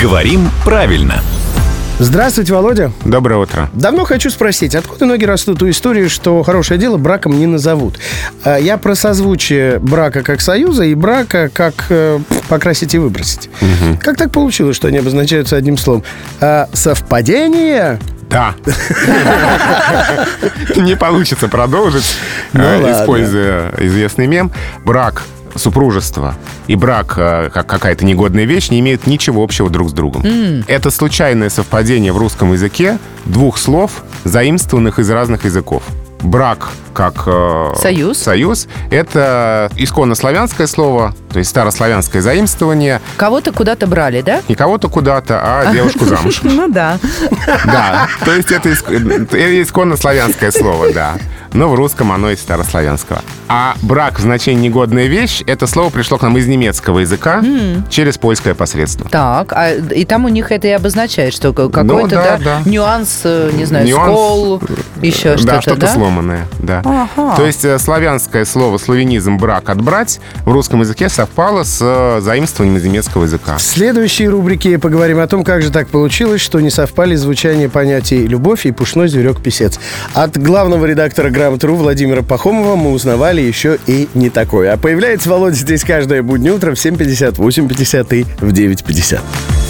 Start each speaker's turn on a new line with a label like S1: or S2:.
S1: Говорим правильно.
S2: Здравствуйте, Володя.
S3: Доброе утро.
S2: Давно хочу спросить, откуда ноги растут у истории, что хорошее дело браком не назовут? А, Я про созвучие брака как союза и брака как э, покрасить и выбросить. Как так получилось, что они обозначаются одним словом? А, совпадение?
S3: Да. Не получится продолжить,
S2: Ну
S3: э, используя известный мем. Брак супружество и брак э, как какая-то негодная вещь не имеют ничего общего друг с другом. Это случайное совпадение в русском языке двух слов, заимствованных из разных языков. Брак как э,
S4: Союз.
S3: союз — это исконно славянское слово, то есть старославянское заимствование.
S4: Кого-то куда-то брали, да?
S3: Не кого-то куда-то, а девушку замуж.
S4: Ну да.
S3: Да, то есть это исконно славянское слово, да. Но в русском оно из старославянского. А брак в значении негодная вещь, это слово пришло к нам из немецкого языка через польское посредство.
S4: Так, а, и там у них это и обозначает, что ка- какой-то,
S3: да,
S4: да,
S3: да.
S4: нюанс, э, не знаю,
S3: Нюанс.
S4: скол, еще что-то,
S3: да, что-то
S4: да?
S3: сломанное, да.
S4: Ага.
S3: То есть э, славянское слово славянизм брак отбрать в русском языке совпало с э, заимствованием из немецкого языка.
S2: В следующей рубрике поговорим о том, как же так получилось, что не совпали звучание понятий «любовь» и «пушной зверек-писец». От главного редактора «Грамотру» Владимира Пахомова мы узнавали еще и не такое. А появляется Володя здесь каждое буднее утро в 7.50, 8.50 и в 9.50.